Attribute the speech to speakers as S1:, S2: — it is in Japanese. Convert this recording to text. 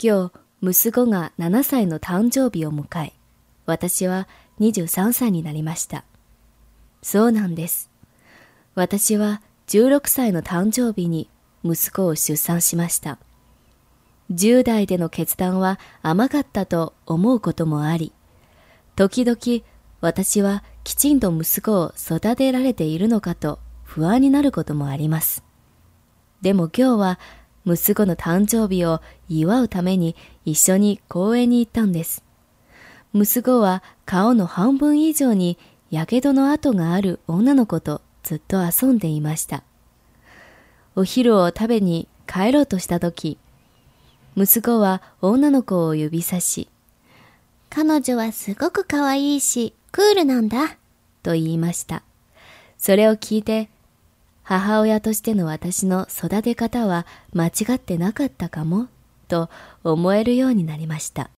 S1: 今日、息子が7歳の誕生日を迎え、私は23歳になりました。そうなんです。私は16歳の誕生日に息子を出産しました。10代での決断は甘かったと思うこともあり、時々私はきちんと息子を育てられているのかと不安になることもあります。でも今日は息子の誕生日を祝うために一緒に公園に行ったんです。息子は顔の半分以上に火傷の跡がある女の子とずっと遊んでいました。お昼を食べに帰ろうとしたとき、息子は女の子を指さし、
S2: 彼女はすごく可愛いし、クールなんだ、
S1: と言いました。それを聞いて、母親としての私の育て方は間違ってなかったかも、と思えるようになりました。